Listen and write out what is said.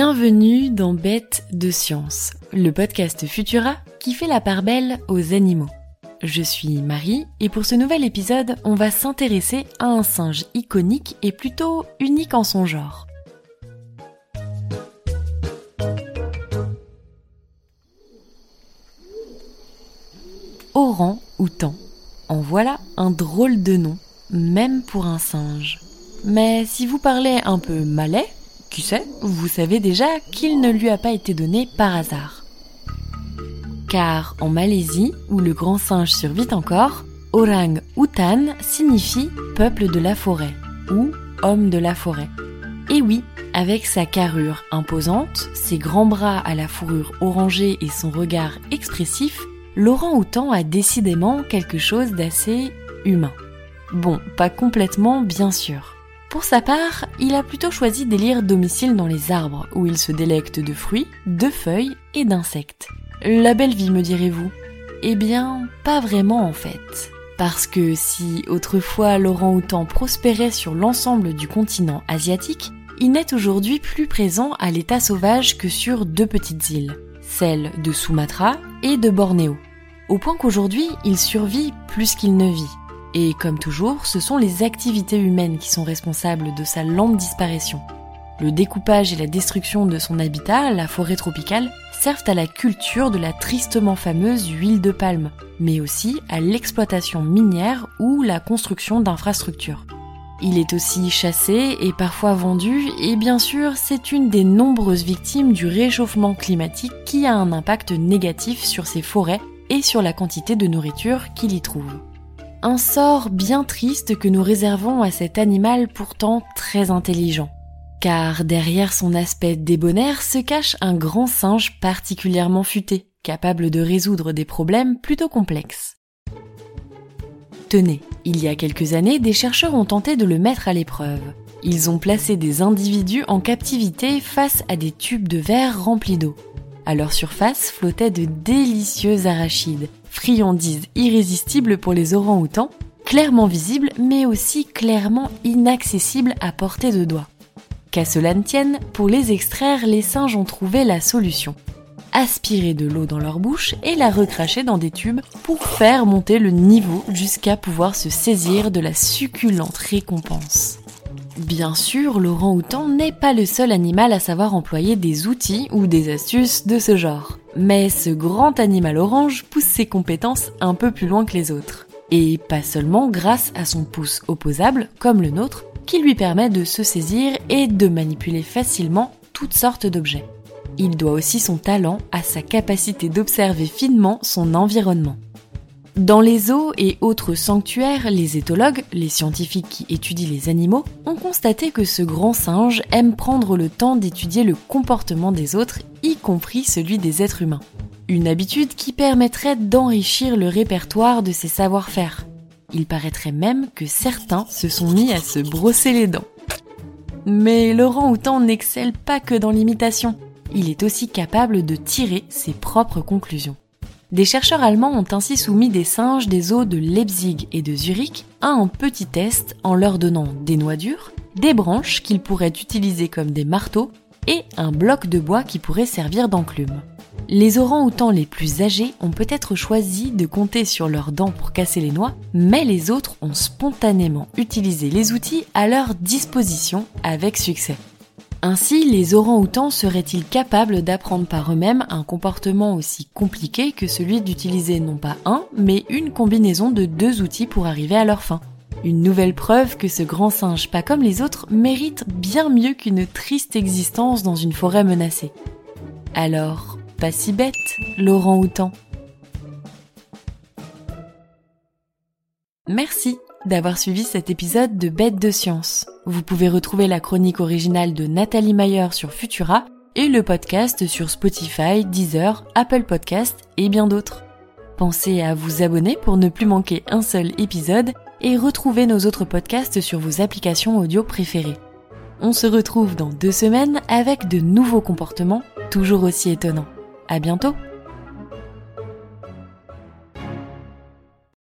Bienvenue dans Bête de Science, le podcast Futura qui fait la part belle aux animaux. Je suis Marie et pour ce nouvel épisode, on va s'intéresser à un singe iconique et plutôt unique en son genre. Orang-outan. En voilà un drôle de nom, même pour un singe. Mais si vous parlez un peu malais, qui sait, vous savez déjà qu'il ne lui a pas été donné par hasard. Car en Malaisie, où le grand singe survit encore, Orang Utan signifie peuple de la forêt ou homme de la forêt. Et oui, avec sa carrure imposante, ses grands bras à la fourrure orangée et son regard expressif, Laurent Outan a décidément quelque chose d'assez humain. Bon, pas complètement bien sûr. Pour sa part, il a plutôt choisi d'élire domicile dans les arbres, où il se délecte de fruits, de feuilles et d'insectes. La belle vie, me direz-vous? Eh bien, pas vraiment en fait. Parce que si autrefois Laurent Houtan prospérait sur l'ensemble du continent asiatique, il n'est aujourd'hui plus présent à l'état sauvage que sur deux petites îles, celles de Sumatra et de Bornéo. Au point qu'aujourd'hui, il survit plus qu'il ne vit, et comme toujours, ce sont les activités humaines qui sont responsables de sa lente disparition. Le découpage et la destruction de son habitat, la forêt tropicale, servent à la culture de la tristement fameuse huile de palme, mais aussi à l'exploitation minière ou la construction d'infrastructures. Il est aussi chassé et parfois vendu, et bien sûr, c'est une des nombreuses victimes du réchauffement climatique qui a un impact négatif sur ces forêts et sur la quantité de nourriture qu'il y trouve. Un sort bien triste que nous réservons à cet animal pourtant très intelligent. Car derrière son aspect débonnaire se cache un grand singe particulièrement futé, capable de résoudre des problèmes plutôt complexes. Tenez, il y a quelques années, des chercheurs ont tenté de le mettre à l'épreuve. Ils ont placé des individus en captivité face à des tubes de verre remplis d'eau. À leur surface flottaient de délicieux arachides, friandise irrésistible pour les orangs-outans, clairement visible mais aussi clairement inaccessible à portée de doigt. Qu'à cela ne tienne, pour les extraire, les singes ont trouvé la solution. Aspirer de l'eau dans leur bouche et la recracher dans des tubes pour faire monter le niveau jusqu'à pouvoir se saisir de la succulente récompense. Bien sûr, Laurent Houtan n'est pas le seul animal à savoir employer des outils ou des astuces de ce genre. Mais ce grand animal orange pousse ses compétences un peu plus loin que les autres. Et pas seulement grâce à son pouce opposable, comme le nôtre, qui lui permet de se saisir et de manipuler facilement toutes sortes d'objets. Il doit aussi son talent à sa capacité d'observer finement son environnement. Dans les zoos et autres sanctuaires, les éthologues, les scientifiques qui étudient les animaux, ont constaté que ce grand singe aime prendre le temps d'étudier le comportement des autres, y compris celui des êtres humains. Une habitude qui permettrait d'enrichir le répertoire de ses savoir-faire. Il paraîtrait même que certains se sont mis à se brosser les dents. Mais Laurent Houtan n'excelle pas que dans l'imitation. Il est aussi capable de tirer ses propres conclusions. Des chercheurs allemands ont ainsi soumis des singes des eaux de Leipzig et de Zurich à un petit test en leur donnant des noix dures, des branches qu'ils pourraient utiliser comme des marteaux et un bloc de bois qui pourrait servir d'enclume. Les orangs-outans les plus âgés ont peut-être choisi de compter sur leurs dents pour casser les noix, mais les autres ont spontanément utilisé les outils à leur disposition avec succès. Ainsi, les orangs-outans seraient-ils capables d'apprendre par eux-mêmes un comportement aussi compliqué que celui d'utiliser non pas un, mais une combinaison de deux outils pour arriver à leur fin? Une nouvelle preuve que ce grand singe, pas comme les autres, mérite bien mieux qu'une triste existence dans une forêt menacée. Alors, pas si bête, l'orang-outan. Merci d'avoir suivi cet épisode de Bête de Science. Vous pouvez retrouver la chronique originale de Nathalie Mayer sur Futura et le podcast sur Spotify, Deezer, Apple Podcast et bien d'autres. Pensez à vous abonner pour ne plus manquer un seul épisode et retrouver nos autres podcasts sur vos applications audio préférées. On se retrouve dans deux semaines avec de nouveaux comportements toujours aussi étonnants. À bientôt!